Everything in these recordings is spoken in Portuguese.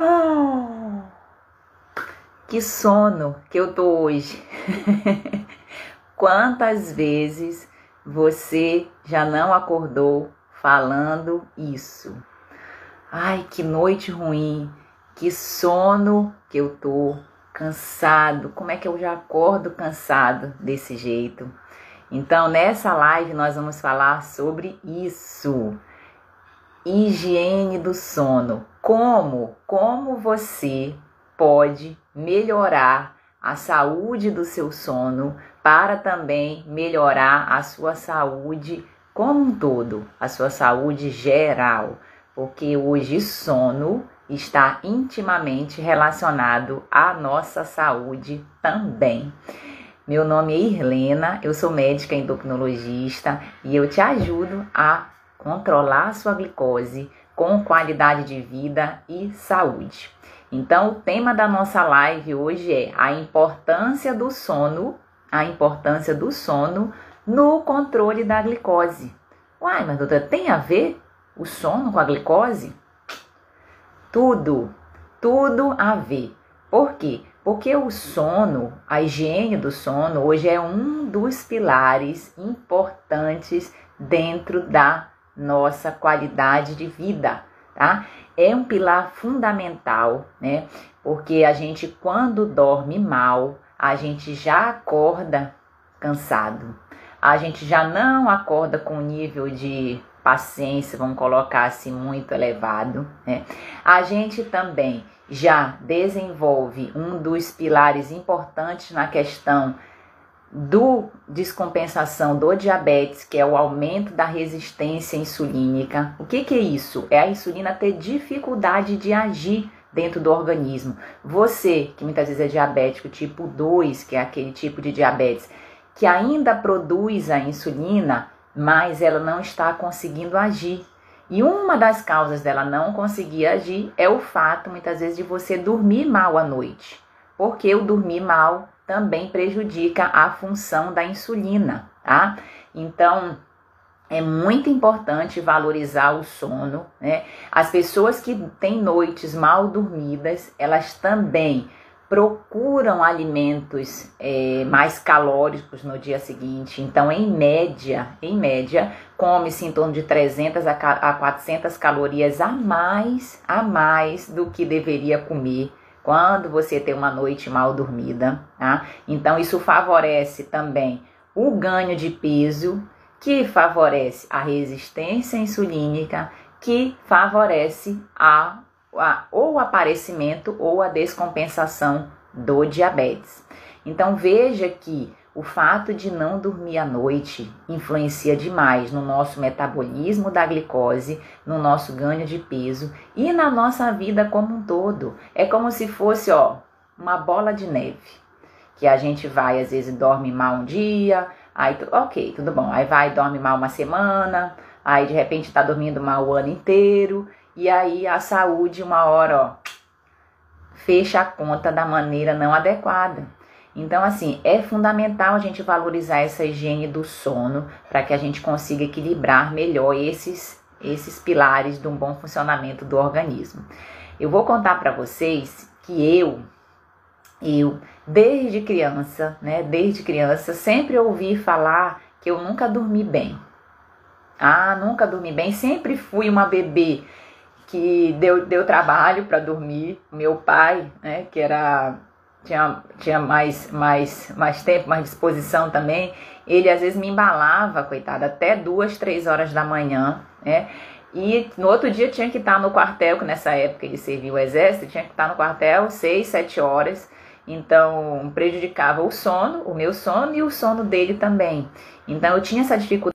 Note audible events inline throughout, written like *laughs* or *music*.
Oh, que sono que eu tô hoje. *laughs* Quantas vezes você já não acordou falando isso? Ai, que noite ruim, que sono que eu tô, cansado. Como é que eu já acordo cansado desse jeito? Então, nessa live nós vamos falar sobre isso. Higiene do sono. Como? Como você pode melhorar a saúde do seu sono para também melhorar a sua saúde como um todo, a sua saúde geral, porque hoje sono está intimamente relacionado à nossa saúde também. Meu nome é Irlena, eu sou médica endocrinologista e eu te ajudo a controlar a sua glicose com qualidade de vida e saúde. Então, o tema da nossa live hoje é a importância do sono, a importância do sono no controle da glicose. Uai, mas doutora, tem a ver o sono com a glicose? Tudo, tudo a ver. Por quê? Porque o sono, a higiene do sono, hoje é um dos pilares importantes dentro da nossa qualidade de vida, tá? É um pilar fundamental, né? Porque a gente, quando dorme mal, a gente já acorda cansado. A gente já não acorda com nível de paciência, vamos colocar assim, muito elevado. Né? A gente também já desenvolve um dos pilares importantes na questão do descompensação do diabetes, que é o aumento da resistência insulínica. O que, que é isso? É a insulina ter dificuldade de agir dentro do organismo. Você, que muitas vezes é diabético tipo 2, que é aquele tipo de diabetes, que ainda produz a insulina, mas ela não está conseguindo agir. E uma das causas dela não conseguir agir é o fato, muitas vezes, de você dormir mal à noite. Porque o dormir mal também prejudica a função da insulina, tá? Então, é muito importante valorizar o sono, né? As pessoas que têm noites mal dormidas, elas também procuram alimentos é, mais calóricos no dia seguinte. Então, em média, em média, come-se em torno de 300 a 400 calorias a mais, a mais do que deveria comer quando você tem uma noite mal dormida, tá? Então isso favorece também o ganho de peso, que favorece a resistência insulínica, que favorece a, a ou o aparecimento ou a descompensação do diabetes. Então veja que o fato de não dormir à noite influencia demais no nosso metabolismo da glicose, no nosso ganho de peso e na nossa vida como um todo. É como se fosse, ó, uma bola de neve. Que a gente vai, às vezes, dorme mal um dia, aí, ok, tudo bom. Aí vai, dorme mal uma semana, aí de repente tá dormindo mal o ano inteiro, e aí a saúde, uma hora, ó, fecha a conta da maneira não adequada. Então, assim, é fundamental a gente valorizar essa higiene do sono para que a gente consiga equilibrar melhor esses, esses pilares de um bom funcionamento do organismo. Eu vou contar para vocês que eu, eu, desde criança, né, desde criança, sempre ouvi falar que eu nunca dormi bem. Ah, nunca dormi bem, sempre fui uma bebê que deu, deu trabalho para dormir. Meu pai, né, que era tinha, tinha mais, mais, mais tempo, mais disposição também. Ele às vezes me embalava, coitada, até duas, três horas da manhã, né? E no outro dia tinha que estar no quartel, que nessa época ele servia o exército, tinha que estar no quartel seis, sete horas. Então prejudicava o sono, o meu sono e o sono dele também. Então eu tinha essa dificuldade.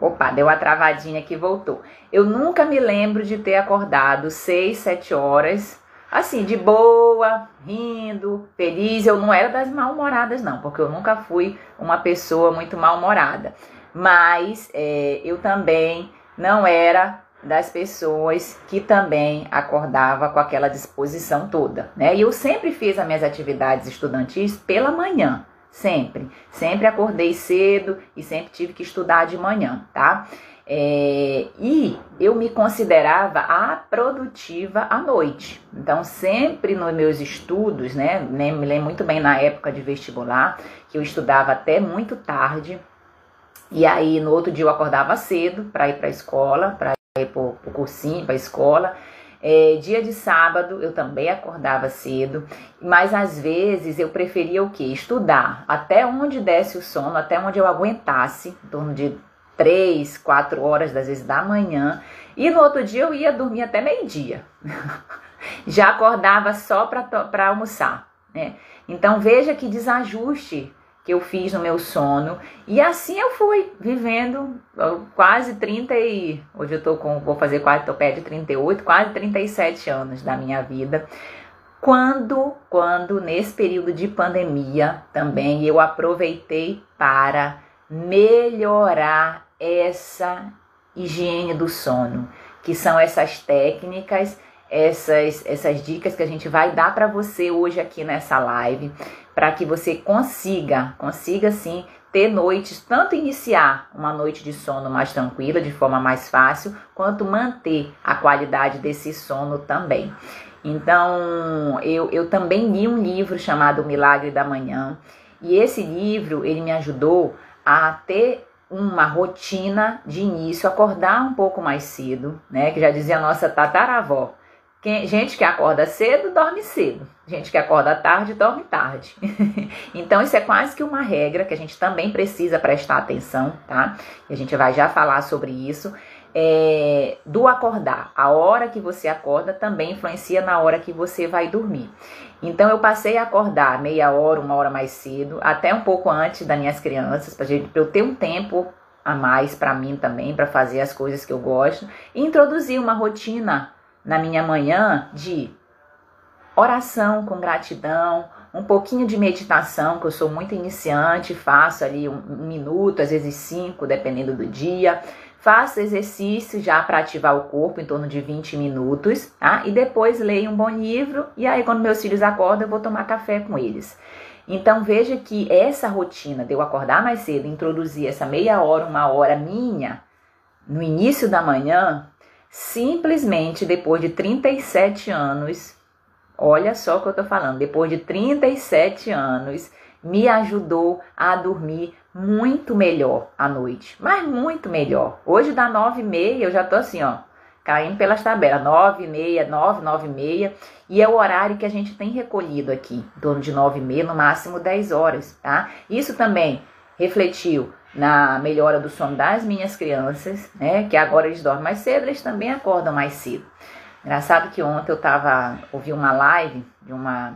Opa, deu a travadinha que voltou. Eu nunca me lembro de ter acordado seis, sete horas assim, de boa, rindo, feliz. Eu não era das mal-humoradas, não, porque eu nunca fui uma pessoa muito mal-humorada. Mas é, eu também não era das pessoas que também acordava com aquela disposição toda, né? E eu sempre fiz as minhas atividades estudantis pela manhã, sempre. Sempre acordei cedo e sempre tive que estudar de manhã, tá? É, e eu me considerava a produtiva à noite. Então, sempre nos meus estudos, né? Me lembro muito bem na época de vestibular, que eu estudava até muito tarde. E aí, no outro dia, eu acordava cedo para ir para a escola, para ir para o cursinho, para a escola. É, dia de sábado eu também acordava cedo, mas às vezes eu preferia o que? Estudar até onde desse o sono, até onde eu aguentasse, em torno de três, quatro horas, às vezes da manhã, e no outro dia eu ia dormir até meio-dia. *laughs* Já acordava só para almoçar, né? Então veja que desajuste que eu fiz no meu sono. E assim eu fui vivendo quase 30 e hoje eu tô com vou fazer quase tô perto de 38, quase 37 anos da minha vida. Quando quando nesse período de pandemia também eu aproveitei para melhorar essa higiene do sono, que são essas técnicas, essas, essas dicas que a gente vai dar para você hoje aqui nessa live, para que você consiga, consiga sim ter noites, tanto iniciar uma noite de sono mais tranquila, de forma mais fácil, quanto manter a qualidade desse sono também. Então, eu, eu também li um livro chamado Milagre da Manhã, e esse livro, ele me ajudou a ter uma rotina de início, acordar um pouco mais cedo, né? Que já dizia a nossa tataravó. Quem, gente que acorda cedo, dorme cedo. Gente que acorda tarde, dorme tarde. *laughs* então, isso é quase que uma regra que a gente também precisa prestar atenção, tá? E a gente vai já falar sobre isso. É, do acordar. A hora que você acorda também influencia na hora que você vai dormir. Então eu passei a acordar meia hora, uma hora mais cedo, até um pouco antes das minhas crianças, para eu ter um tempo a mais para mim também, para fazer as coisas que eu gosto, e introduzir uma rotina na minha manhã de oração com gratidão, um pouquinho de meditação, que eu sou muito iniciante, faço ali um minuto, às vezes cinco, dependendo do dia. Faço exercício já para ativar o corpo em torno de 20 minutos, tá? E depois leio um bom livro e aí quando meus filhos acordam eu vou tomar café com eles. Então veja que essa rotina de eu acordar mais cedo, introduzir essa meia hora, uma hora minha no início da manhã, simplesmente depois de 37 anos, olha só o que eu tô falando, depois de 37 anos, me ajudou a dormir muito melhor à noite, mas muito melhor. Hoje dá nove e meia, eu já tô assim, ó, caindo pelas tabelas, nove e meia, nove, nove e meia, e é o horário que a gente tem recolhido aqui, em torno de nove e meia, no máximo dez horas, tá? Isso também refletiu na melhora do sono das minhas crianças, né? Que agora eles dormem mais cedo, eles também acordam mais cedo. Engraçado que ontem eu tava, ouvi uma live de uma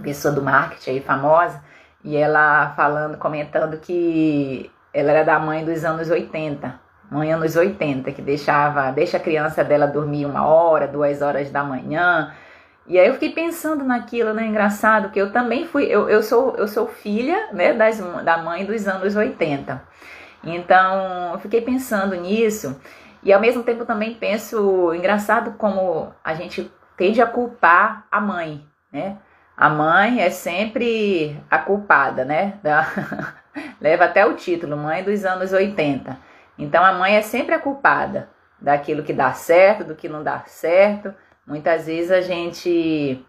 pessoa do marketing aí famosa, e ela falando, comentando que ela era da mãe dos anos 80, mãe anos 80, que deixava, deixa a criança dela dormir uma hora, duas horas da manhã. E aí eu fiquei pensando naquilo, né? Engraçado que eu também fui, eu, eu sou eu sou filha, né, das, da mãe dos anos 80. Então, eu fiquei pensando nisso. E ao mesmo tempo também penso, engraçado como a gente tende a culpar a mãe, né? A mãe é sempre a culpada, né? Da... *laughs* Leva até o título, mãe dos anos 80. Então a mãe é sempre a culpada daquilo que dá certo, do que não dá certo. Muitas vezes a gente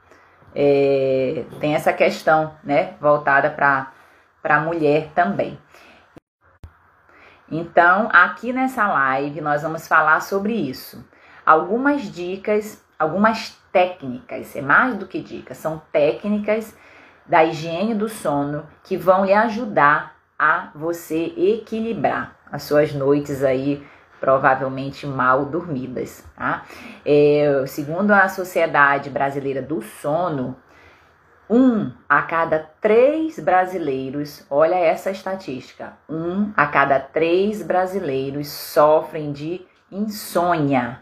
é, tem essa questão, né? Voltada para a mulher também. Então, aqui nessa live nós vamos falar sobre isso. Algumas dicas, algumas técnicas, é mais do que dicas, são técnicas da higiene do sono que vão lhe ajudar a você equilibrar as suas noites aí provavelmente mal dormidas, tá? É, segundo a Sociedade Brasileira do Sono, um a cada três brasileiros, olha essa estatística, um a cada três brasileiros sofrem de insônia.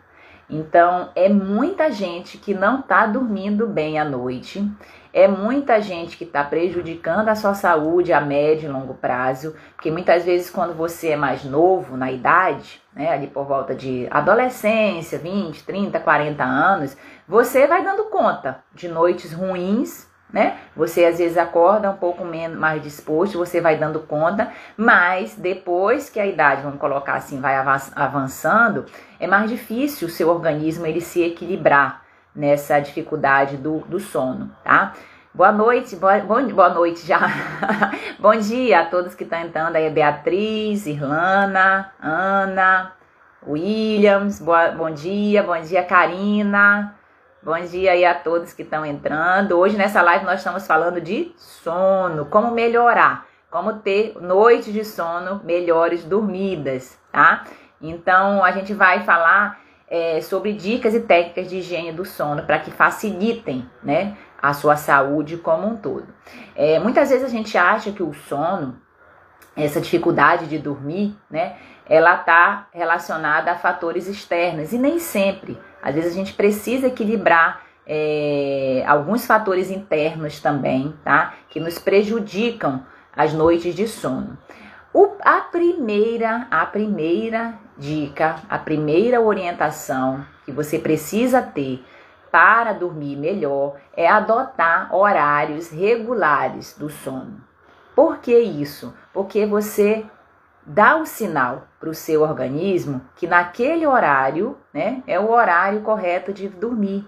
Então, é muita gente que não está dormindo bem à noite, é muita gente que está prejudicando a sua saúde a médio e longo prazo, porque muitas vezes, quando você é mais novo na idade, né, ali por volta de adolescência, 20, 30, 40 anos, você vai dando conta de noites ruins, né? Você às vezes acorda um pouco menos, mais disposto, você vai dando conta, mas depois que a idade, vamos colocar assim, vai avançando, é mais difícil o seu organismo ele se equilibrar nessa dificuldade do, do sono, tá? Boa noite, boa, boa noite já. *laughs* bom dia a todos que estão entrando aí, Beatriz, Irlana, Ana, Williams, boa, bom dia, bom dia, Karina. Bom dia aí a todos que estão entrando. Hoje nessa live nós estamos falando de sono, como melhorar, como ter noites de sono melhores dormidas, tá? Então a gente vai falar é, sobre dicas e técnicas de higiene do sono para que facilitem, né, a sua saúde como um todo. É, muitas vezes a gente acha que o sono, essa dificuldade de dormir, né, ela está relacionada a fatores externos e nem sempre. Às vezes a gente precisa equilibrar é, alguns fatores internos também, tá? Que nos prejudicam as noites de sono. O, a primeira, a primeira dica, a primeira orientação que você precisa ter para dormir melhor é adotar horários regulares do sono. Por que isso? Porque você dá o sinal para o seu organismo que naquele horário, né, é o horário correto de dormir.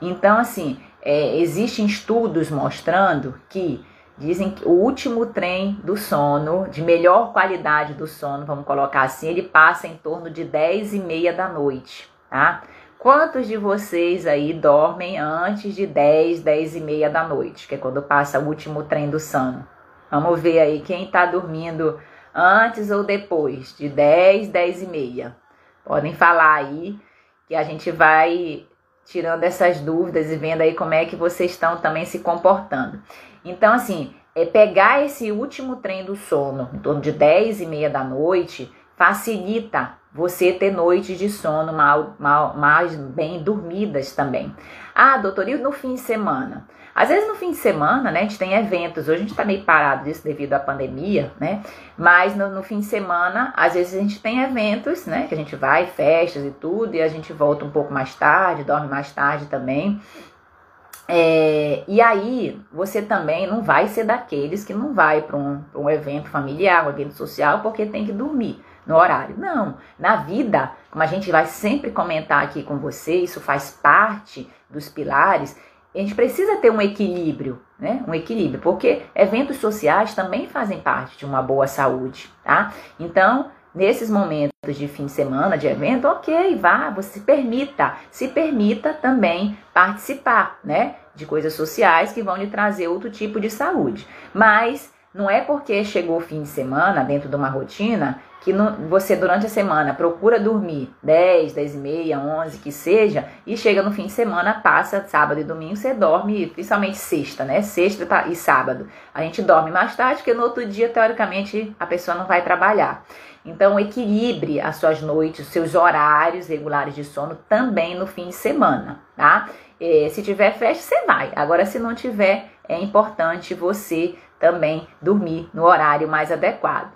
Então, assim, é, existem estudos mostrando que dizem que o último trem do sono, de melhor qualidade do sono, vamos colocar assim, ele passa em torno de 10 e meia da noite, tá? Quantos de vocês aí dormem antes de 10, 10 e meia da noite, que é quando passa o último trem do sono? Vamos ver aí quem está dormindo antes ou depois de 10, 10 e meia. Podem falar aí que a gente vai tirando essas dúvidas e vendo aí como é que vocês estão também se comportando. Então, assim, é pegar esse último trem do sono, em torno de 10 e meia da noite, facilita você ter noites de sono mal, mal, mais bem dormidas também. Ah, doutor, e no fim de semana? Às vezes no fim de semana, né, a gente tem eventos, hoje a gente está meio parado disso devido à pandemia, né? Mas no, no, fim de semana, às vezes a gente tem eventos, né? Que a gente vai, festas e tudo, e a gente volta um pouco mais tarde, dorme mais tarde também. É, e aí, você também não vai ser daqueles que não vai para um, um evento familiar, um evento social, porque tem que dormir no horário. Não, na vida, como a gente vai sempre comentar aqui com você, isso faz parte dos pilares a gente precisa ter um equilíbrio, né? Um equilíbrio, porque eventos sociais também fazem parte de uma boa saúde, tá? Então, nesses momentos de fim de semana, de evento, ok, vá, você se permita, se permita também participar, né? De coisas sociais que vão lhe trazer outro tipo de saúde. Mas não é porque chegou o fim de semana, dentro de uma rotina, que no, você durante a semana procura dormir 10, 10 e meia, 11, que seja, e chega no fim de semana, passa sábado e domingo, você dorme, principalmente sexta, né? Sexta e sábado. A gente dorme mais tarde, porque no outro dia, teoricamente, a pessoa não vai trabalhar. Então, equilibre as suas noites, os seus horários regulares de sono também no fim de semana, tá? E, se tiver festa, você vai. Agora, se não tiver, é importante você também dormir no horário mais adequado.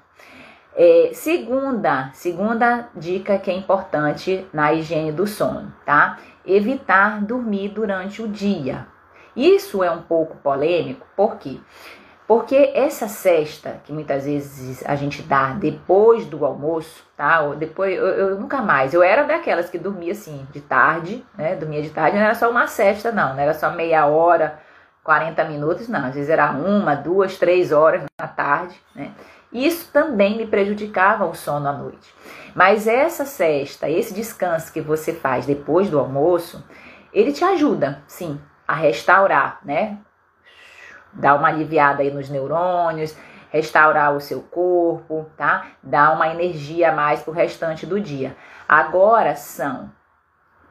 É, segunda, segunda dica que é importante na higiene do sono, tá? Evitar dormir durante o dia. Isso é um pouco polêmico, por quê? Porque essa cesta que muitas vezes a gente dá depois do almoço, tá? Ou depois, eu, eu, nunca mais. Eu era daquelas que dormia assim de tarde, né? Dormia de tarde, não era só uma cesta, não, não era só meia hora, 40 minutos, não. Às vezes era uma, duas, três horas na tarde, né? Isso também me prejudicava o sono à noite. Mas essa cesta, esse descanso que você faz depois do almoço, ele te ajuda, sim, a restaurar, né? Dar uma aliviada aí nos neurônios, restaurar o seu corpo, tá? Dar uma energia a mais pro restante do dia. Agora são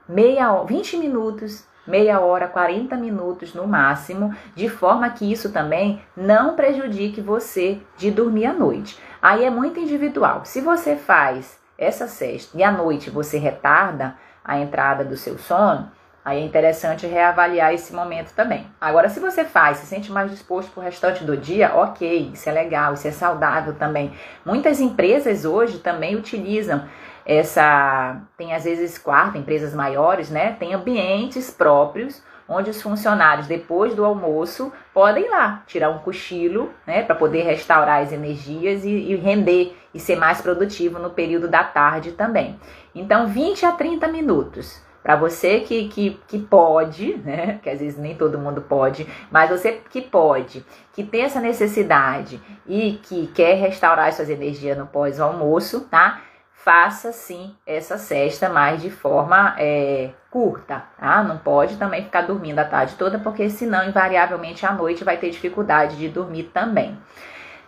meia 20 minutos meia hora, 40 minutos no máximo, de forma que isso também não prejudique você de dormir à noite. Aí é muito individual. Se você faz essa cesta e à noite você retarda a entrada do seu sono, aí é interessante reavaliar esse momento também. Agora, se você faz, se sente mais disposto para o restante do dia, ok, isso é legal, isso é saudável também. Muitas empresas hoje também utilizam essa tem às vezes quarto, empresas maiores, né? Tem ambientes próprios onde os funcionários, depois do almoço, podem ir lá tirar um cochilo, né, para poder restaurar as energias e, e, render e ser mais produtivo no período da tarde também. Então, 20 a 30 minutos. Para você que, que, que pode, né? Que às vezes nem todo mundo pode, mas você que pode, que tem essa necessidade e que quer restaurar suas energias no pós-almoço, tá? Faça sim essa cesta, mas de forma é, curta, tá? Não pode também ficar dormindo a tarde toda, porque senão, invariavelmente, à noite vai ter dificuldade de dormir também.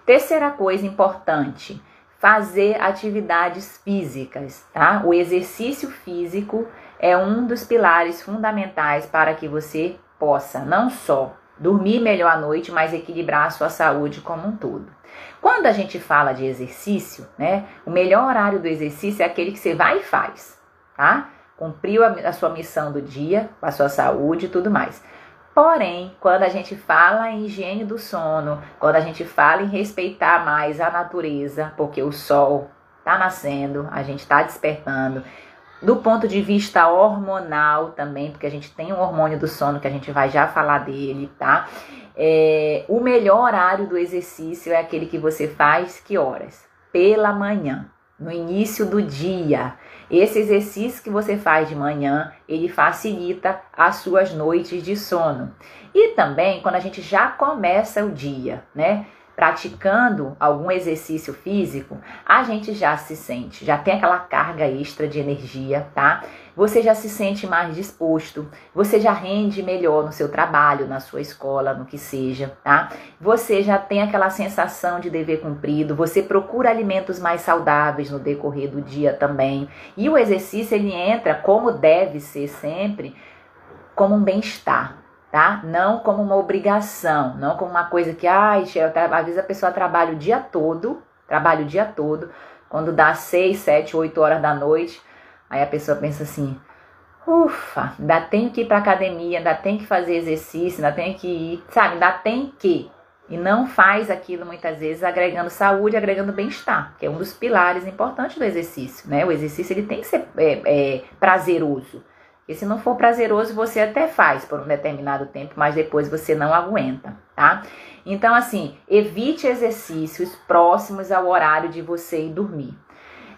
Terceira coisa importante, fazer atividades físicas, tá? O exercício físico é um dos pilares fundamentais para que você possa não só dormir melhor à noite, mas equilibrar a sua saúde como um todo. Quando a gente fala de exercício, né, o melhor horário do exercício é aquele que você vai e faz, tá? Cumpriu a, a sua missão do dia, com a sua saúde e tudo mais. Porém, quando a gente fala em higiene do sono, quando a gente fala em respeitar mais a natureza, porque o sol está nascendo, a gente está despertando, do ponto de vista hormonal também, porque a gente tem um hormônio do sono que a gente vai já falar dele, tá? É, o melhor horário do exercício é aquele que você faz que horas? Pela manhã, no início do dia. Esse exercício que você faz de manhã, ele facilita as suas noites de sono. E também quando a gente já começa o dia, né? Praticando algum exercício físico, a gente já se sente, já tem aquela carga extra de energia, tá? Você já se sente mais disposto, você já rende melhor no seu trabalho, na sua escola, no que seja, tá? Você já tem aquela sensação de dever cumprido, você procura alimentos mais saudáveis no decorrer do dia também. E o exercício ele entra como deve ser sempre, como um bem-estar, tá? Não como uma obrigação, não como uma coisa que, ai, às vezes a pessoa trabalha o dia todo, trabalha o dia todo, quando dá 6, 7, 8 horas da noite, aí a pessoa pensa assim, ufa, ainda tenho que ir pra academia, ainda tem que fazer exercício, ainda tem que ir, sabe, ainda tem que. E não faz aquilo muitas vezes agregando saúde, agregando bem-estar, que é um dos pilares importantes do exercício, né? O exercício ele tem que ser é, é, prazeroso. E se não for prazeroso, você até faz por um determinado tempo, mas depois você não aguenta, tá? Então, assim, evite exercícios próximos ao horário de você ir dormir.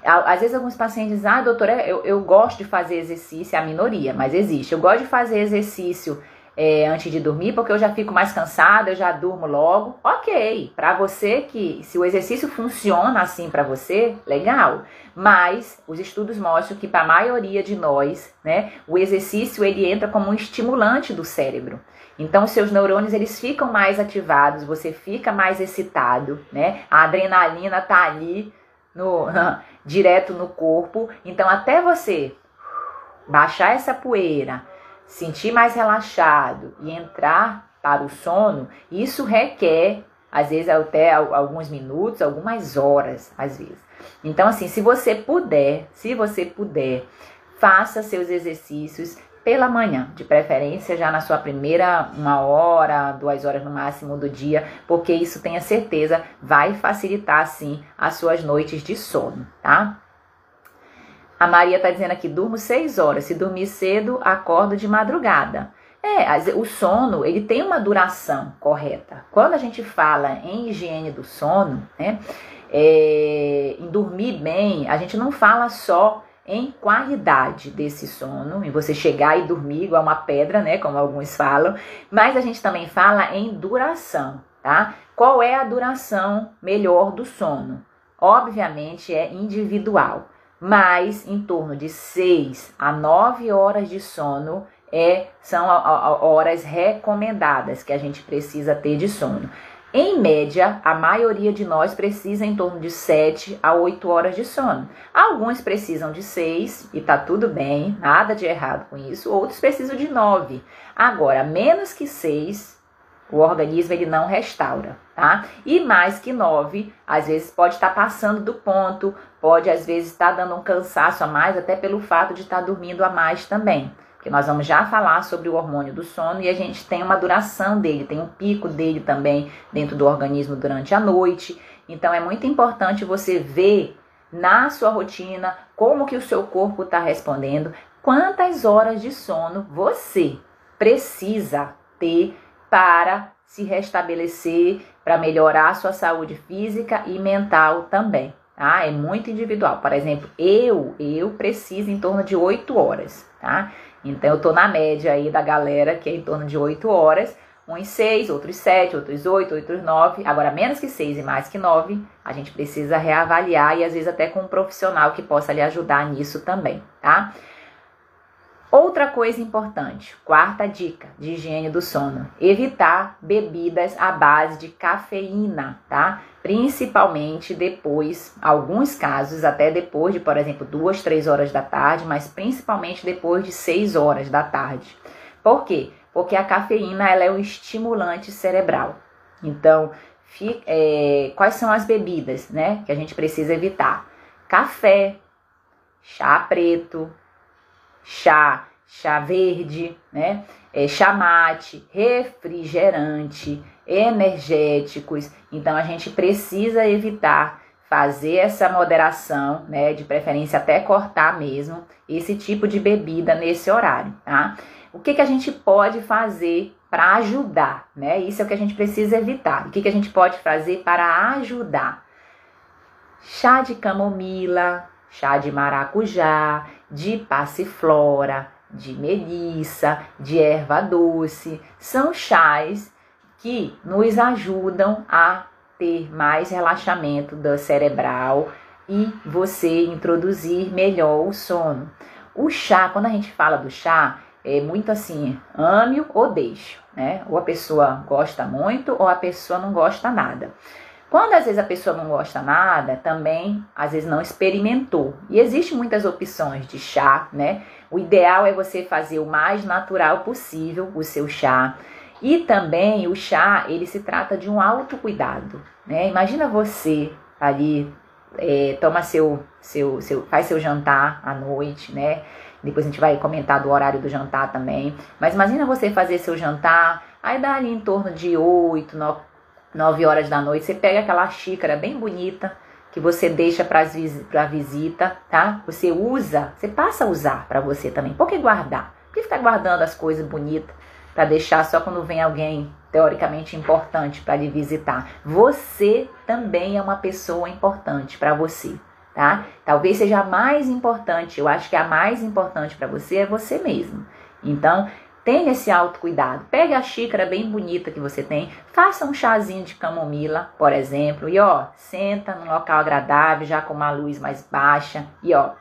Às vezes alguns pacientes dizem, ah, doutora, eu, eu gosto de fazer exercício, é a minoria, mas existe. Eu gosto de fazer exercício é, antes de dormir, porque eu já fico mais cansada, eu já durmo logo. Ok, para você que se o exercício funciona assim para você, legal. Mas os estudos mostram que para a maioria de nós, né, o exercício ele entra como um estimulante do cérebro. Então, seus neurônios eles ficam mais ativados, você fica mais excitado, né? A adrenalina tá ali no *laughs* direto no corpo. Então, até você baixar essa poeira, sentir mais relaxado e entrar para o sono, isso requer, às vezes, até alguns minutos, algumas horas, às vezes. Então, assim, se você puder, se você puder, faça seus exercícios pela manhã, de preferência já na sua primeira uma hora, duas horas no máximo do dia, porque isso tenha certeza vai facilitar sim as suas noites de sono, tá? A Maria está dizendo aqui: durmo seis horas. Se dormir cedo, acordo de madrugada. É, o sono ele tem uma duração correta. Quando a gente fala em higiene do sono, né, é, em dormir bem, a gente não fala só em qualidade desse sono, em você chegar e dormir igual uma pedra, né, como alguns falam, mas a gente também fala em duração, tá? Qual é a duração melhor do sono? Obviamente é individual mas em torno de 6 a 9 horas de sono é, são horas recomendadas que a gente precisa ter de sono. Em média, a maioria de nós precisa em torno de 7 a 8 horas de sono. Alguns precisam de 6 e tá tudo bem, nada de errado com isso. Outros precisam de 9. Agora, menos que 6 o organismo ele não restaura, tá? E mais que 9, às vezes pode estar tá passando do ponto, pode às vezes estar tá dando um cansaço a mais, até pelo fato de estar tá dormindo a mais também. Porque nós vamos já falar sobre o hormônio do sono e a gente tem uma duração dele, tem um pico dele também dentro do organismo durante a noite. Então é muito importante você ver na sua rotina, como que o seu corpo está respondendo, quantas horas de sono você precisa ter para se restabelecer, para melhorar a sua saúde física e mental também. Tá? É muito individual. Por exemplo, eu, eu preciso em torno de 8 horas, tá? Então eu tô na média aí da galera que é em torno de 8 horas, uns 6, outros 7, outros 8, outros 9. Agora menos que 6 e mais que 9, a gente precisa reavaliar e às vezes até com um profissional que possa lhe ajudar nisso também, tá? Outra coisa importante, quarta dica de higiene do sono: evitar bebidas à base de cafeína, tá? Principalmente depois, alguns casos, até depois de, por exemplo, duas, três horas da tarde, mas principalmente depois de seis horas da tarde. Por quê? Porque a cafeína ela é um estimulante cerebral. Então, é, quais são as bebidas, né, que a gente precisa evitar? Café, chá preto, chá, chá verde, né? É, chá mate, refrigerante, energéticos. Então a gente precisa evitar fazer essa moderação, né? De preferência até cortar mesmo esse tipo de bebida nesse horário, tá? O que, que a gente pode fazer para ajudar, né? Isso é o que a gente precisa evitar. O que, que a gente pode fazer para ajudar? Chá de camomila, chá de maracujá, de passiflora, de melissa, de erva doce, são chás que nos ajudam a ter mais relaxamento cerebral e você introduzir melhor o sono. O chá, quando a gente fala do chá, é muito assim, ame ou deixe, né? Ou a pessoa gosta muito ou a pessoa não gosta nada. Quando às vezes a pessoa não gosta nada, também às vezes não experimentou. E existem muitas opções de chá, né? O ideal é você fazer o mais natural possível o seu chá. E também o chá, ele se trata de um autocuidado, né? Imagina você ali é, toma seu, seu, seu, faz seu jantar à noite, né? Depois a gente vai comentar do horário do jantar também. Mas imagina você fazer seu jantar, aí dá ali em torno de 8, 9, 9 horas da noite, você pega aquela xícara bem bonita que você deixa para a visita, tá? Você usa, você passa a usar para você também. Por que guardar? Por que ficar guardando as coisas bonitas para deixar só quando vem alguém teoricamente importante para lhe visitar? Você também é uma pessoa importante para você, tá? Talvez seja a mais importante, eu acho que a mais importante para você é você mesmo. Então, Tenha esse autocuidado. Pegue a xícara bem bonita que você tem, faça um chazinho de camomila, por exemplo, e ó, senta num local agradável, já com uma luz mais baixa, e ó,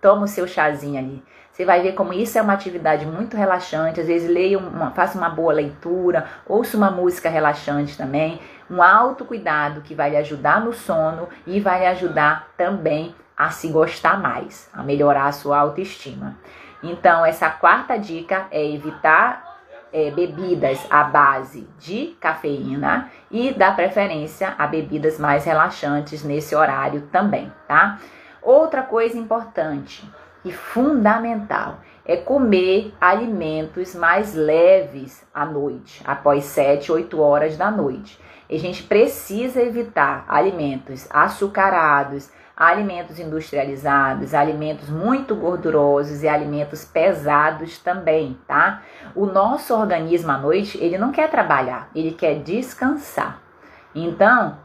toma o seu chazinho ali. Você vai ver como isso é uma atividade muito relaxante. Às vezes leia uma, faça uma boa leitura, ouça uma música relaxante também. Um autocuidado que vai lhe ajudar no sono e vai lhe ajudar também a se gostar mais, a melhorar a sua autoestima. Então, essa quarta dica é evitar é, bebidas à base de cafeína e dar preferência a bebidas mais relaxantes nesse horário também, tá? Outra coisa importante e fundamental é comer alimentos mais leves à noite, após 7, 8 horas da noite. A gente precisa evitar alimentos açucarados, alimentos industrializados, alimentos muito gordurosos e alimentos pesados também, tá? O nosso organismo à noite, ele não quer trabalhar, ele quer descansar. Então,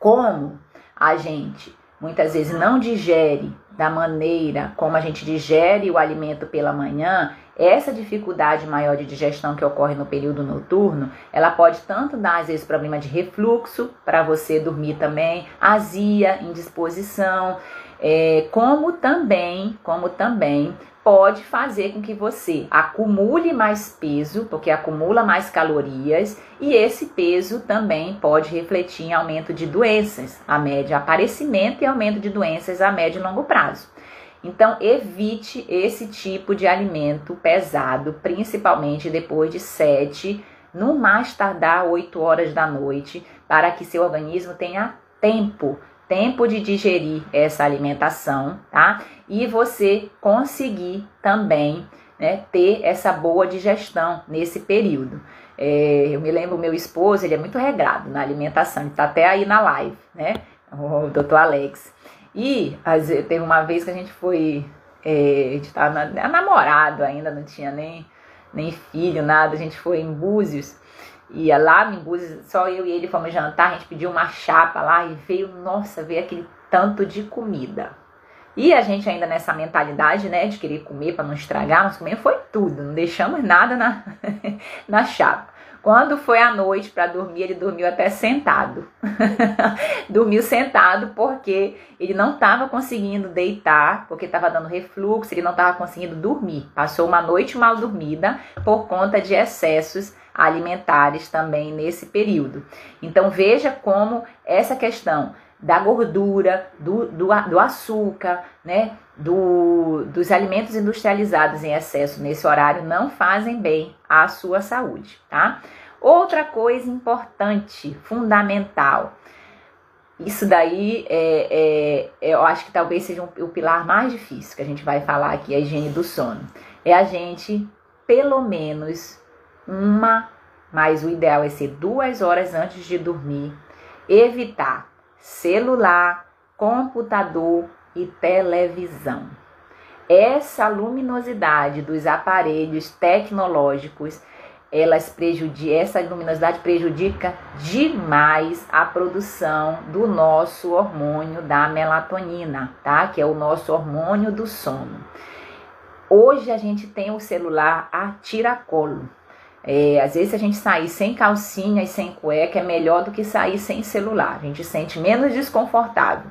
como a gente muitas vezes não digere da maneira como a gente digere o alimento pela manhã, essa dificuldade maior de digestão que ocorre no período noturno, ela pode tanto dar às vezes problema de refluxo para você dormir também, azia, indisposição, é, como também, como também pode fazer com que você acumule mais peso, porque acumula mais calorias, e esse peso também pode refletir em aumento de doenças a médio, aparecimento e aumento de doenças a médio e longo prazo. Então, evite esse tipo de alimento pesado, principalmente depois de 7, no mais tardar 8 horas da noite, para que seu organismo tenha tempo tempo de digerir essa alimentação, tá? E você conseguir também né, ter essa boa digestão nesse período. É, eu me lembro, meu esposo, ele é muito regrado na alimentação, ele tá até aí na live, né? O doutor Alex. E teve uma vez que a gente foi, é, a gente estava namorado ainda, não tinha nem, nem filho, nada, a gente foi em Búzios, ia lá em Búzios, só eu e ele fomos jantar, a gente pediu uma chapa lá e veio, nossa, veio aquele tanto de comida. E a gente ainda nessa mentalidade, né, de querer comer para não estragar, nós comemos foi tudo, não deixamos nada na, *laughs* na chapa. Quando foi à noite para dormir, ele dormiu até sentado. *laughs* dormiu sentado porque ele não estava conseguindo deitar, porque estava dando refluxo, ele não estava conseguindo dormir. Passou uma noite mal dormida por conta de excessos alimentares também nesse período. Então veja como essa questão da gordura, do, do, do açúcar, né, do, dos alimentos industrializados em excesso nesse horário não fazem bem à sua saúde, tá? Outra coisa importante, fundamental, isso daí é, é, eu acho que talvez seja um, o pilar mais difícil que a gente vai falar aqui, a higiene do sono. É a gente, pelo menos, uma, mas o ideal é ser duas horas antes de dormir, evitar celular, computador e televisão. Essa luminosidade dos aparelhos tecnológicos, elas prejudicam, essa luminosidade prejudica demais a produção do nosso hormônio da melatonina, tá? Que é o nosso hormônio do sono. Hoje a gente tem o celular a tiracolo. É, às vezes a gente sair sem calcinha e sem cueca é melhor do que sair sem celular. A gente sente menos desconfortável.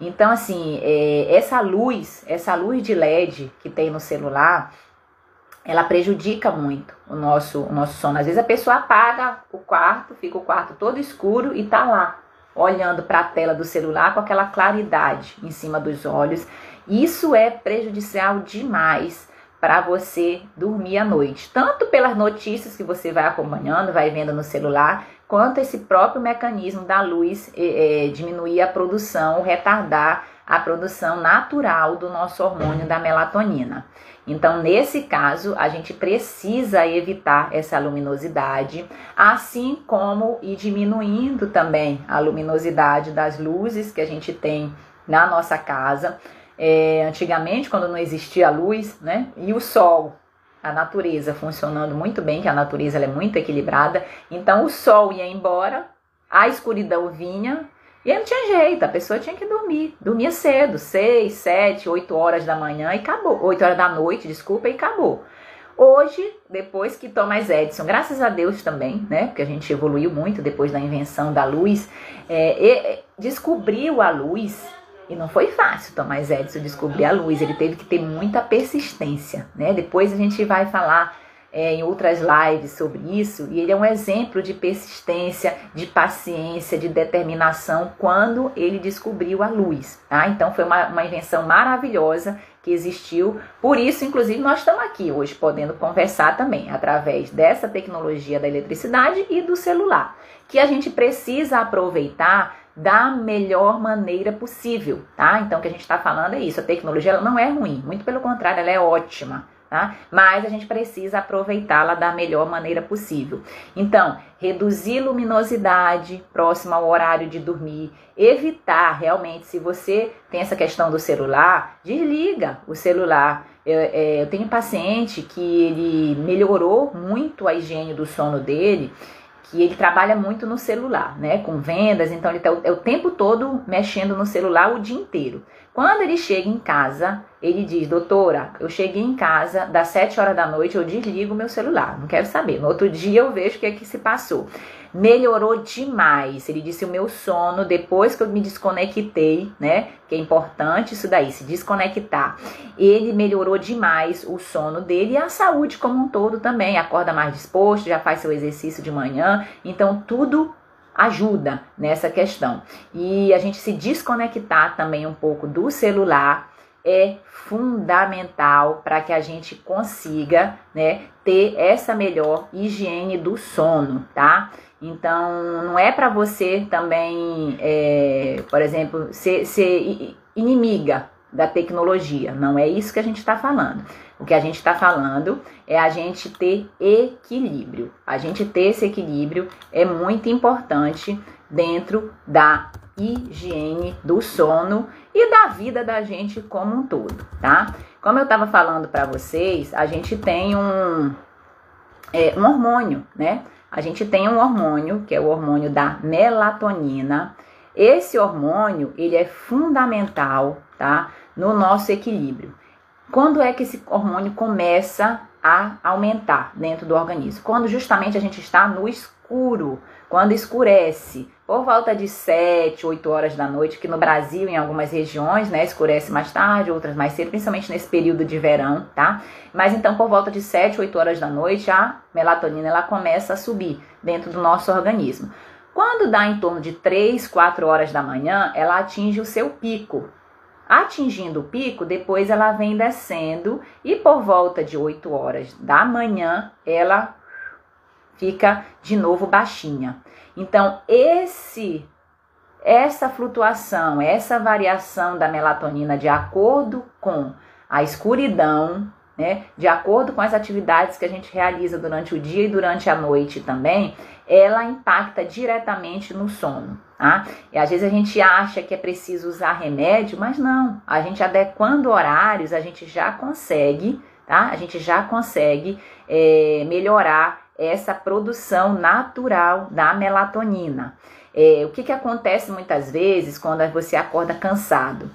Então, assim, é, essa luz, essa luz de LED que tem no celular, ela prejudica muito o nosso, o nosso sono. Às vezes a pessoa apaga o quarto, fica o quarto todo escuro e tá lá, olhando para a tela do celular com aquela claridade em cima dos olhos. Isso é prejudicial demais para você dormir à noite, tanto pelas notícias que você vai acompanhando, vai vendo no celular, quanto esse próprio mecanismo da luz é, é, diminuir a produção, retardar a produção natural do nosso hormônio da melatonina. Então, nesse caso, a gente precisa evitar essa luminosidade, assim como ir diminuindo também a luminosidade das luzes que a gente tem na nossa casa é, antigamente, quando não existia luz, né? E o sol, a natureza funcionando muito bem, que a natureza é muito equilibrada. Então o sol ia embora, a escuridão vinha e aí não tinha jeito, a pessoa tinha que dormir. Dormia cedo, 6, 7, 8 horas da manhã e acabou. 8 horas da noite, desculpa, e acabou. Hoje, depois que Thomas Edison, graças a Deus também, né, porque a gente evoluiu muito depois da invenção da luz, é, descobriu a luz e não foi fácil Thomas Edison descobrir a luz, ele teve que ter muita persistência, né? Depois a gente vai falar é, em outras lives sobre isso, e ele é um exemplo de persistência, de paciência, de determinação quando ele descobriu a luz, tá? Então foi uma, uma invenção maravilhosa que existiu, por isso, inclusive, nós estamos aqui hoje podendo conversar também através dessa tecnologia da eletricidade e do celular, que a gente precisa aproveitar da melhor maneira possível, tá? Então, o que a gente está falando é isso. A tecnologia ela não é ruim, muito pelo contrário, ela é ótima, tá? Mas a gente precisa aproveitá-la da melhor maneira possível. Então, reduzir luminosidade próximo ao horário de dormir, evitar realmente, se você tem essa questão do celular, desliga o celular. Eu, é, eu tenho um paciente que ele melhorou muito a higiene do sono dele que ele trabalha muito no celular, né, com vendas, então ele tá, é o tempo todo mexendo no celular o dia inteiro. Quando ele chega em casa, ele diz: Doutora, eu cheguei em casa, das 7 horas da noite, eu desligo meu celular, não quero saber. No outro dia eu vejo o que é que se passou melhorou demais. Ele disse o meu sono depois que eu me desconectei, né? Que é importante isso daí, se desconectar. Ele melhorou demais o sono dele e a saúde como um todo também. Acorda mais disposto, já faz seu exercício de manhã. Então tudo ajuda nessa questão. E a gente se desconectar também um pouco do celular é fundamental para que a gente consiga, né, ter essa melhor higiene do sono, tá? Então, não é para você também, é, por exemplo, ser, ser inimiga da tecnologia. Não é isso que a gente está falando. O que a gente está falando é a gente ter equilíbrio. A gente ter esse equilíbrio é muito importante dentro da higiene do sono e da vida da gente como um todo, tá? Como eu estava falando para vocês, a gente tem um, é, um hormônio, né? A gente tem um hormônio que é o hormônio da melatonina. Esse hormônio ele é fundamental, tá? No nosso equilíbrio. Quando é que esse hormônio começa a aumentar dentro do organismo? Quando justamente a gente está no escuro, quando escurece, por volta de 7, 8 horas da noite, que no Brasil, em algumas regiões, né, escurece mais tarde, outras mais cedo, principalmente nesse período de verão, tá? Mas então, por volta de 7, 8 horas da noite, a melatonina ela começa a subir dentro do nosso organismo. Quando dá em torno de 3, 4 horas da manhã, ela atinge o seu pico. Atingindo o pico, depois ela vem descendo e por volta de 8 horas da manhã, ela fica de novo baixinha. Então, esse essa flutuação, essa variação da melatonina de acordo com a escuridão, né, de acordo com as atividades que a gente realiza durante o dia e durante a noite também, ela impacta diretamente no sono. Tá? E às vezes a gente acha que é preciso usar remédio, mas não. A gente adequando horários, a gente já consegue, tá? A gente já consegue é, melhorar essa produção natural da melatonina. É, o que, que acontece muitas vezes quando você acorda cansado?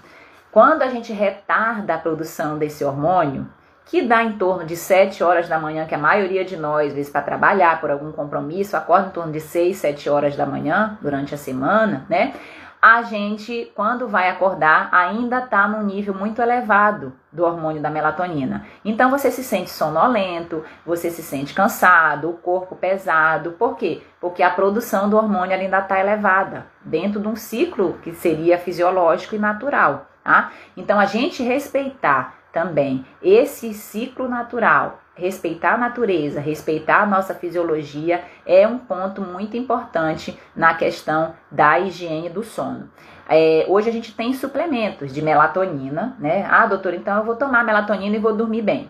Quando a gente retarda a produção desse hormônio, que dá em torno de 7 horas da manhã, que a maioria de nós, às vezes para trabalhar por algum compromisso, acorda em torno de 6, 7 horas da manhã durante a semana, né? A gente, quando vai acordar, ainda está num nível muito elevado do hormônio da melatonina. Então você se sente sonolento, você se sente cansado, o corpo pesado. Por quê? Porque a produção do hormônio ainda está elevada, dentro de um ciclo que seria fisiológico e natural. Tá? Então a gente respeitar também esse ciclo natural, respeitar a natureza, respeitar a nossa fisiologia é um ponto muito importante na questão da higiene do sono. É, hoje a gente tem suplementos de melatonina, né? Ah, doutor, então eu vou tomar melatonina e vou dormir bem.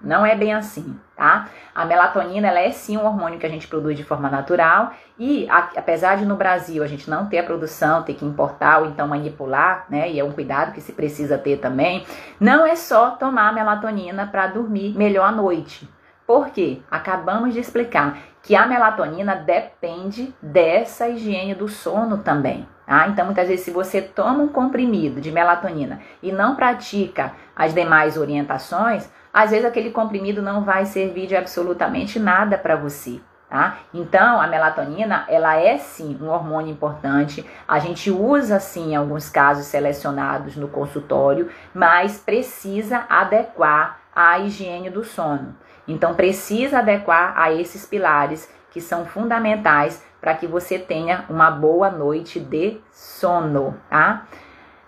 Não é bem assim, tá? A melatonina, ela é sim um hormônio que a gente produz de forma natural e a, apesar de no Brasil a gente não ter a produção, ter que importar ou então manipular, né? E é um cuidado que se precisa ter também, não é só tomar melatonina para dormir melhor à noite. Por quê? Acabamos de explicar que a melatonina depende dessa higiene do sono também. Tá? Então, muitas vezes, se você toma um comprimido de melatonina e não pratica as demais orientações, às vezes aquele comprimido não vai servir de absolutamente nada para você. Tá? Então, a melatonina, ela é sim um hormônio importante. A gente usa sim em alguns casos selecionados no consultório, mas precisa adequar à higiene do sono. Então, precisa adequar a esses pilares que são fundamentais para que você tenha uma boa noite de sono, tá?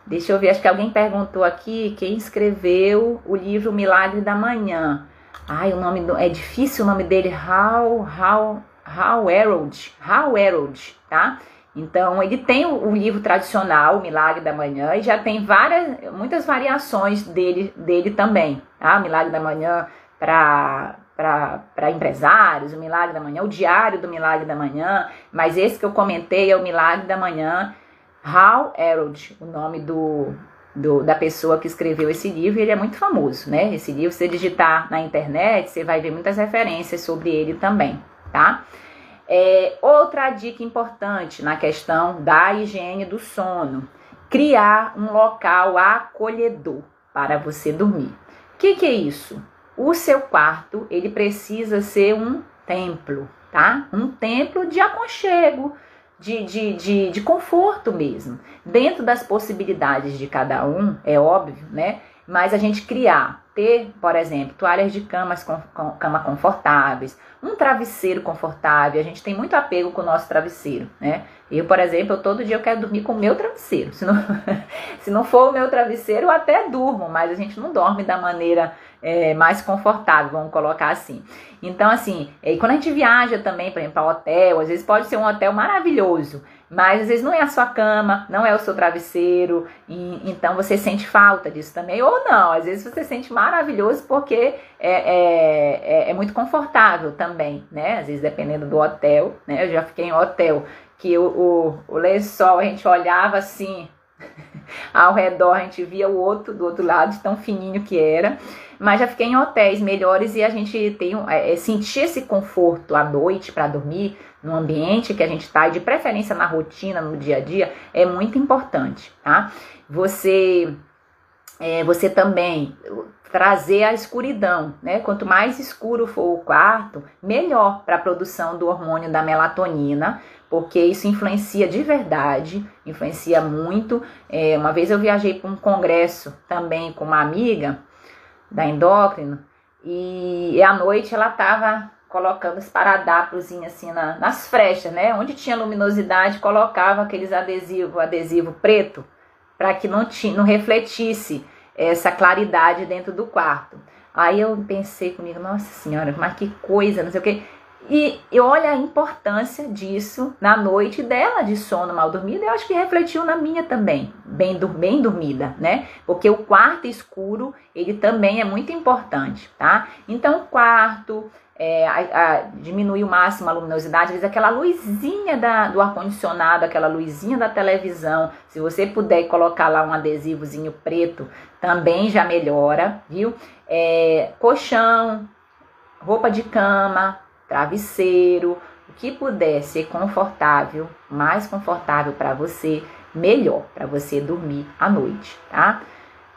Deixa eu ver, acho que alguém perguntou aqui quem escreveu o livro Milagre da Manhã. Ai, o nome do, é difícil o nome dele, How How How Harold, How Harold, tá? Então, ele tem o, o, livro tradicional, Milagre da Manhã, e já tem várias, muitas variações dele, dele também, tá? O Milagre da Manhã para para empresários, o Milagre da Manhã, o Diário do Milagre da Manhã, mas esse que eu comentei é o Milagre da Manhã, Hal Herold, o nome do, do, da pessoa que escreveu esse livro, ele é muito famoso, né? Esse livro, se você digitar na internet, você vai ver muitas referências sobre ele também, tá? É, outra dica importante na questão da higiene do sono: criar um local acolhedor para você dormir. O que, que é isso? O seu quarto ele precisa ser um templo, tá? Um templo de aconchego, de, de, de, de conforto mesmo. Dentro das possibilidades de cada um, é óbvio, né? Mas a gente criar, ter, por exemplo, toalhas de camas com, com, cama confortáveis, um travesseiro confortável. A gente tem muito apego com o nosso travesseiro, né? Eu, por exemplo, todo dia eu quero dormir com o meu travesseiro. Se não, *laughs* se não for o meu travesseiro, eu até durmo, mas a gente não dorme da maneira é, mais confortável, vamos colocar assim. Então, assim, e quando a gente viaja também, por exemplo, para hotel, às vezes pode ser um hotel maravilhoso, mas às vezes não é a sua cama, não é o seu travesseiro, e, então você sente falta disso também, ou não, às vezes você sente maravilhoso porque é, é, é, é muito confortável também, né? Às vezes dependendo do hotel, né? Eu já fiquei em hotel que o, o, o lençol a gente olhava assim *laughs* ao redor, a gente via o outro do outro lado, tão fininho que era. Mas já fiquei em hotéis melhores e a gente tem é, é sentir esse conforto à noite para dormir no ambiente que a gente está, e de preferência na rotina, no dia a dia, é muito importante, tá? Você, é, você também trazer a escuridão, né? Quanto mais escuro for o quarto, melhor para a produção do hormônio da melatonina, porque isso influencia de verdade, influencia muito. É, uma vez eu viajei para um congresso também com uma amiga da endócrino e, à noite ela estava colocando esparadrapos assim na, nas frechas, né? Onde tinha luminosidade, colocava aqueles adesivos, adesivo preto, para que não, não refletisse essa claridade dentro do quarto. Aí eu pensei comigo, nossa senhora, mas que coisa, não sei o que. E, e olha a importância disso na noite dela de sono mal dormida, eu acho que refletiu na minha também, bem, bem dormida, né? Porque o quarto escuro, ele também é muito importante, tá? Então, quarto, é, a, a, diminuir o máximo a luminosidade, às vezes aquela luzinha da, do ar-condicionado, aquela luzinha da televisão, se você puder colocar lá um adesivozinho preto, também já melhora, viu? É, colchão, roupa de cama, travesseiro, o que puder ser confortável, mais confortável para você, melhor para você dormir à noite, tá?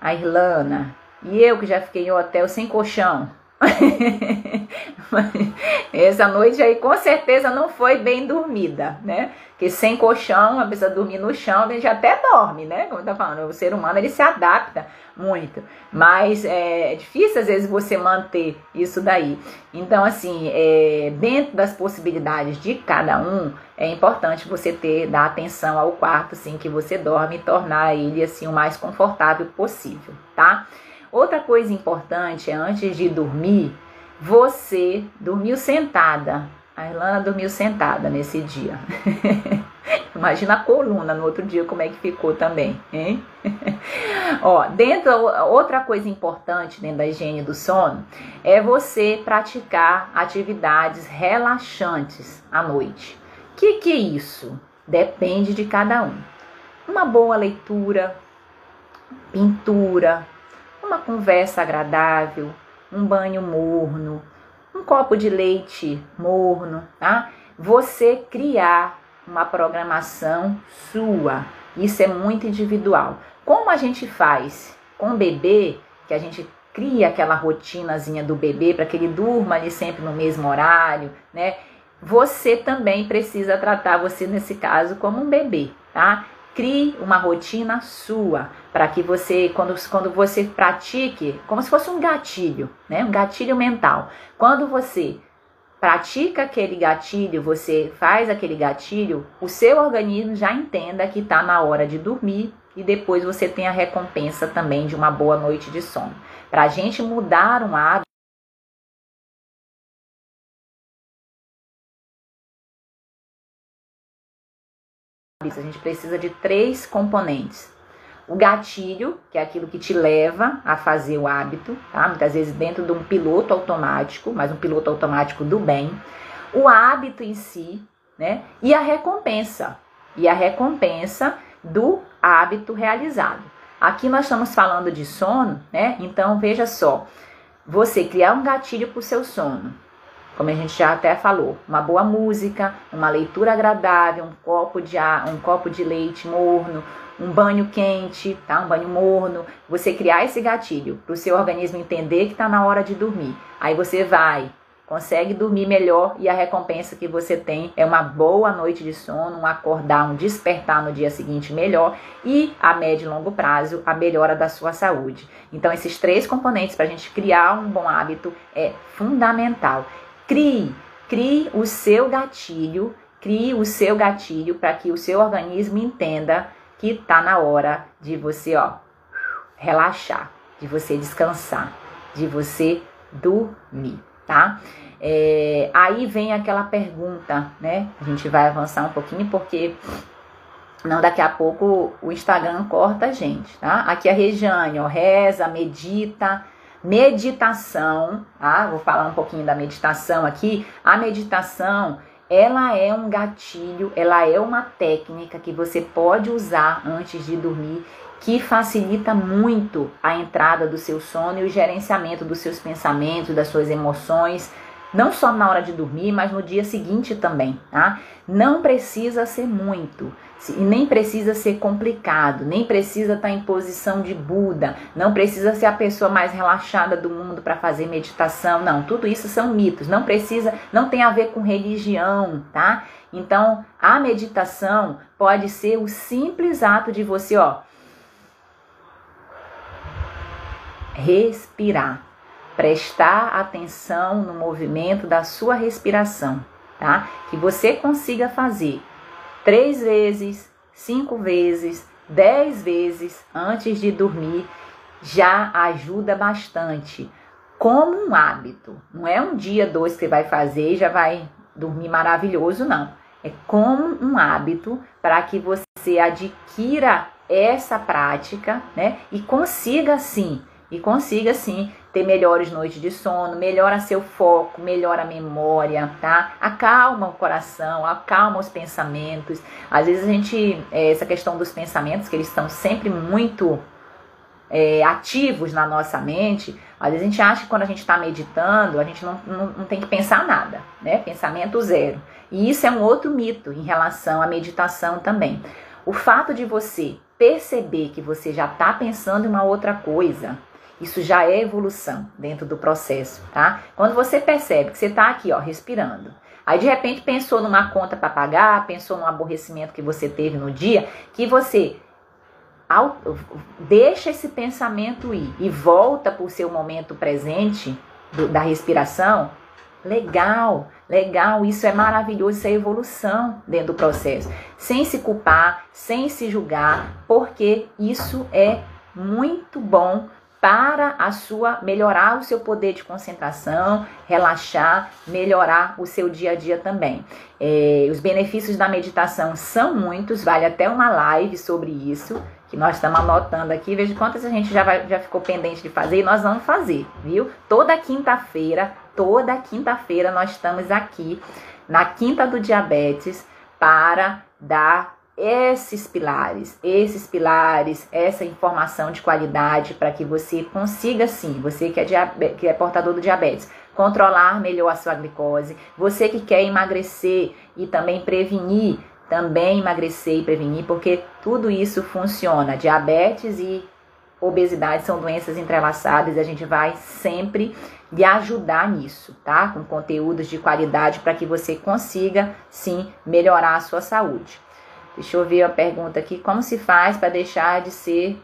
A Irlana, e eu que já fiquei em hotel sem colchão, *laughs* Essa noite aí com certeza não foi bem dormida, né? Porque sem colchão, a pessoa dormir no chão, a gente até dorme, né? Como tá falando, o ser humano ele se adapta muito, mas é difícil às vezes você manter isso daí. Então, assim, é, dentro das possibilidades de cada um, é importante você ter, dar atenção ao quarto, assim, que você dorme e tornar ele, assim, o mais confortável possível, tá? Outra coisa importante é antes de dormir, você dormiu sentada. A Irlana dormiu sentada nesse dia. *laughs* Imagina a coluna no outro dia como é que ficou também, hein? *laughs* Ó, dentro outra coisa importante dentro da higiene do sono é você praticar atividades relaxantes à noite. Que, que é isso? Depende de cada um. Uma boa leitura, pintura, uma conversa agradável, um banho morno, um copo de leite morno, tá? Você criar uma programação sua. Isso é muito individual. Como a gente faz com o bebê, que a gente cria aquela rotinazinha do bebê para que ele durma ali sempre no mesmo horário, né? Você também precisa tratar você nesse caso como um bebê, tá? Crie uma rotina sua para que você, quando, quando você pratique, como se fosse um gatilho, né? Um gatilho mental. Quando você pratica aquele gatilho, você faz aquele gatilho, o seu organismo já entenda que está na hora de dormir e depois você tem a recompensa também de uma boa noite de sono. Para a gente mudar um hábito, A gente precisa de três componentes. O gatilho, que é aquilo que te leva a fazer o hábito, tá? Muitas vezes dentro de um piloto automático, mas um piloto automático do bem. O hábito em si, né? E a recompensa. E a recompensa do hábito realizado. Aqui nós estamos falando de sono, né? Então veja só, você criar um gatilho para o seu sono como a gente já até falou, uma boa música, uma leitura agradável, um copo de ar, um copo de leite morno, um banho quente, tá? Um banho morno, você criar esse gatilho para o seu organismo entender que está na hora de dormir. Aí você vai, consegue dormir melhor e a recompensa que você tem é uma boa noite de sono, um acordar, um despertar no dia seguinte melhor e a médio e longo prazo a melhora da sua saúde. Então esses três componentes para a gente criar um bom hábito é fundamental. Crie, crie o seu gatilho, crie o seu gatilho para que o seu organismo entenda que está na hora de você, ó, relaxar, de você descansar, de você dormir, tá? É, aí vem aquela pergunta, né? A gente vai avançar um pouquinho porque não daqui a pouco o Instagram corta a gente, tá? Aqui a Regiane, ó, reza, medita, Meditação, tá? Vou falar um pouquinho da meditação aqui. A meditação ela é um gatilho, ela é uma técnica que você pode usar antes de dormir que facilita muito a entrada do seu sono e o gerenciamento dos seus pensamentos, das suas emoções, não só na hora de dormir, mas no dia seguinte também, tá? Não precisa ser muito, e nem precisa ser complicado, nem precisa estar em posição de Buda, não precisa ser a pessoa mais relaxada do mundo para fazer meditação, não. Tudo isso são mitos, não precisa, não tem a ver com religião, tá? Então, a meditação pode ser o simples ato de você, ó, respirar prestar atenção no movimento da sua respiração, tá? Que você consiga fazer três vezes, cinco vezes, dez vezes antes de dormir já ajuda bastante. Como um hábito, não é um dia, dois que você vai fazer e já vai dormir maravilhoso, não. É como um hábito para que você adquira essa prática, né? E consiga sim, e consiga sim ter melhores noites de sono, melhora seu foco, melhora a memória, tá? Acalma o coração, acalma os pensamentos. Às vezes a gente, é, essa questão dos pensamentos, que eles estão sempre muito é, ativos na nossa mente, às vezes a gente acha que quando a gente está meditando, a gente não, não, não tem que pensar nada, né? Pensamento zero. E isso é um outro mito em relação à meditação também. O fato de você perceber que você já está pensando em uma outra coisa, isso já é evolução dentro do processo, tá? Quando você percebe que você está aqui, ó, respirando, aí de repente pensou numa conta para pagar, pensou num aborrecimento que você teve no dia, que você deixa esse pensamento ir e volta para o seu momento presente do, da respiração, legal, legal, isso é maravilhoso, isso é evolução dentro do processo. Sem se culpar, sem se julgar, porque isso é muito bom para a sua melhorar o seu poder de concentração, relaxar, melhorar o seu dia a dia também. É, os benefícios da meditação são muitos, vale até uma live sobre isso que nós estamos anotando aqui. Veja quantas a gente já, vai, já ficou pendente de fazer e nós vamos fazer, viu? Toda quinta-feira, toda quinta-feira nós estamos aqui na Quinta do Diabetes para dar esses pilares, esses pilares, essa informação de qualidade para que você consiga sim, você que é, que é portador do diabetes, controlar melhor a sua glicose, você que quer emagrecer e também prevenir, também emagrecer e prevenir, porque tudo isso funciona. Diabetes e obesidade são doenças entrelaçadas e a gente vai sempre lhe ajudar nisso, tá? Com conteúdos de qualidade para que você consiga sim melhorar a sua saúde. Deixa eu ver a pergunta aqui. Como se faz para deixar de ser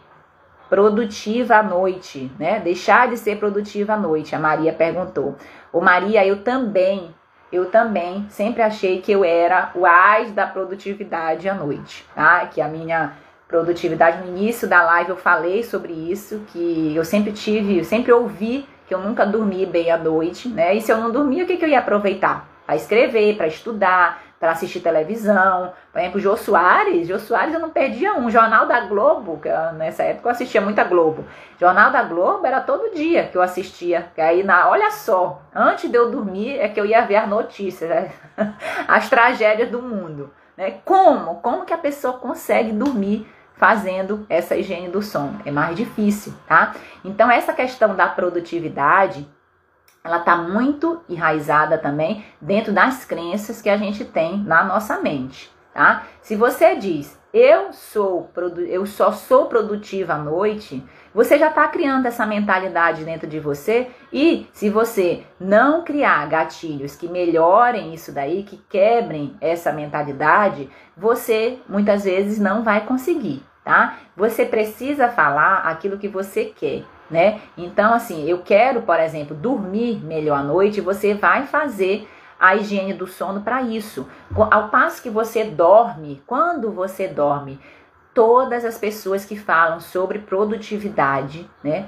produtiva à noite, né? Deixar de ser produtiva à noite, a Maria perguntou. Ô Maria, eu também, eu também sempre achei que eu era o ás da produtividade à noite, tá? Que a minha produtividade no início da live eu falei sobre isso, que eu sempre tive, eu sempre ouvi que eu nunca dormi bem à noite, né? E se eu não dormia, o que, que eu ia aproveitar? Para escrever, para estudar, para assistir televisão. Por exemplo, Jô Soares, Jô Soares eu não perdia um. Jornal da Globo, que eu, nessa época eu assistia muito a Globo. Jornal da Globo era todo dia que eu assistia. Que aí, na, olha só, antes de eu dormir é que eu ia ver as notícias, né? *laughs* as tragédias do mundo. Né? Como? Como que a pessoa consegue dormir fazendo essa higiene do sono? É mais difícil, tá? Então, essa questão da produtividade ela está muito enraizada também dentro das crenças que a gente tem na nossa mente, tá? Se você diz eu sou eu só sou produtiva à noite, você já está criando essa mentalidade dentro de você e se você não criar gatilhos que melhorem isso daí, que quebrem essa mentalidade, você muitas vezes não vai conseguir, tá? Você precisa falar aquilo que você quer né? Então, assim, eu quero, por exemplo, dormir melhor à noite, você vai fazer a higiene do sono para isso. Ao passo que você dorme, quando você dorme, todas as pessoas que falam sobre produtividade, né?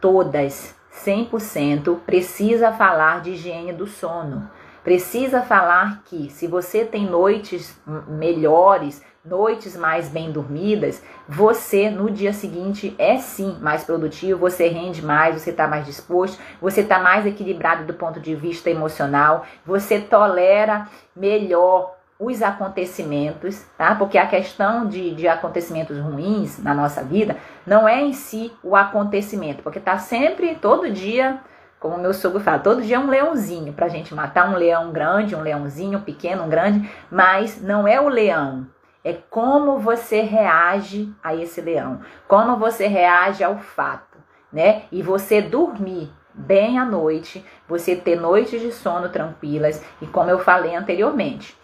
Todas, 100%, precisa falar de higiene do sono. Precisa falar que se você tem noites melhores, noites mais bem dormidas, você no dia seguinte é sim mais produtivo, você rende mais, você está mais disposto, você está mais equilibrado do ponto de vista emocional, você tolera melhor os acontecimentos, tá? Porque a questão de, de acontecimentos ruins na nossa vida não é em si o acontecimento, porque tá sempre, todo dia, como meu sogro fala, todo dia é um leãozinho pra gente matar um leão grande, um leãozinho pequeno, um grande, mas não é o leão, é como você reage a esse leão, como você reage ao fato, né? E você dormir bem à noite, você ter noites de sono tranquilas e como eu falei anteriormente,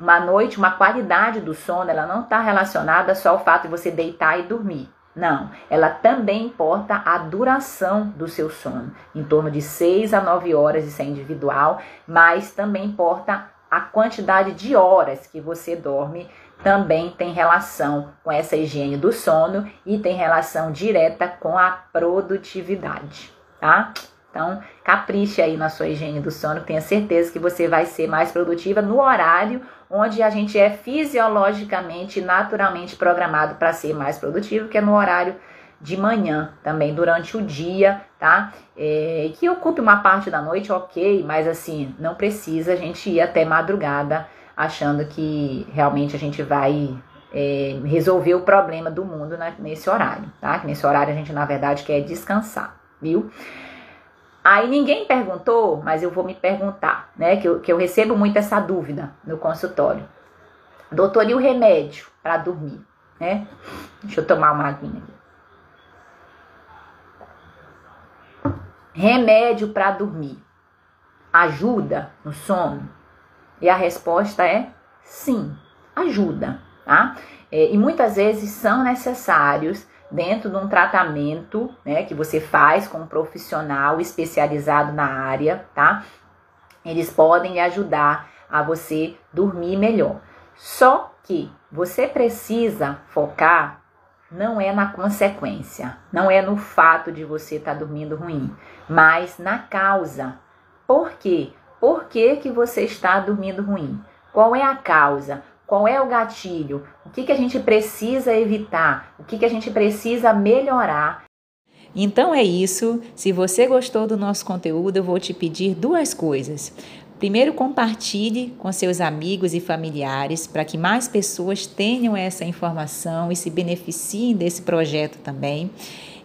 uma noite, uma qualidade do sono, ela não está relacionada só ao fato de você deitar e dormir. Não, ela também importa a duração do seu sono, em torno de 6 a 9 horas, isso é individual, mas também importa a quantidade de horas que você dorme, também tem relação com essa higiene do sono e tem relação direta com a produtividade, tá? Então, capriche aí na sua higiene do sono, tenha certeza que você vai ser mais produtiva no horário onde a gente é fisiologicamente, naturalmente programado para ser mais produtivo, que é no horário de manhã, também durante o dia, tá? É, que ocupe uma parte da noite, ok, mas assim, não precisa a gente ir até madrugada achando que realmente a gente vai é, resolver o problema do mundo nesse horário, tá? Que nesse horário a gente, na verdade, quer descansar, viu? Aí ninguém perguntou, mas eu vou me perguntar, né? Que eu, que eu recebo muito essa dúvida no consultório. Doutor, e o remédio para dormir, né? Deixa eu tomar uma aguinha aqui. Remédio para dormir ajuda no sono? E a resposta é sim, ajuda, tá? É, e muitas vezes são necessários dentro de um tratamento, né, que você faz com um profissional especializado na área, tá? Eles podem lhe ajudar a você dormir melhor. Só que você precisa focar não é na consequência, não é no fato de você estar tá dormindo ruim, mas na causa. Por quê? Por que, que você está dormindo ruim? Qual é a causa? Qual é o gatilho? O que, que a gente precisa evitar? O que, que a gente precisa melhorar? Então é isso. Se você gostou do nosso conteúdo, eu vou te pedir duas coisas. Primeiro, compartilhe com seus amigos e familiares para que mais pessoas tenham essa informação e se beneficiem desse projeto também.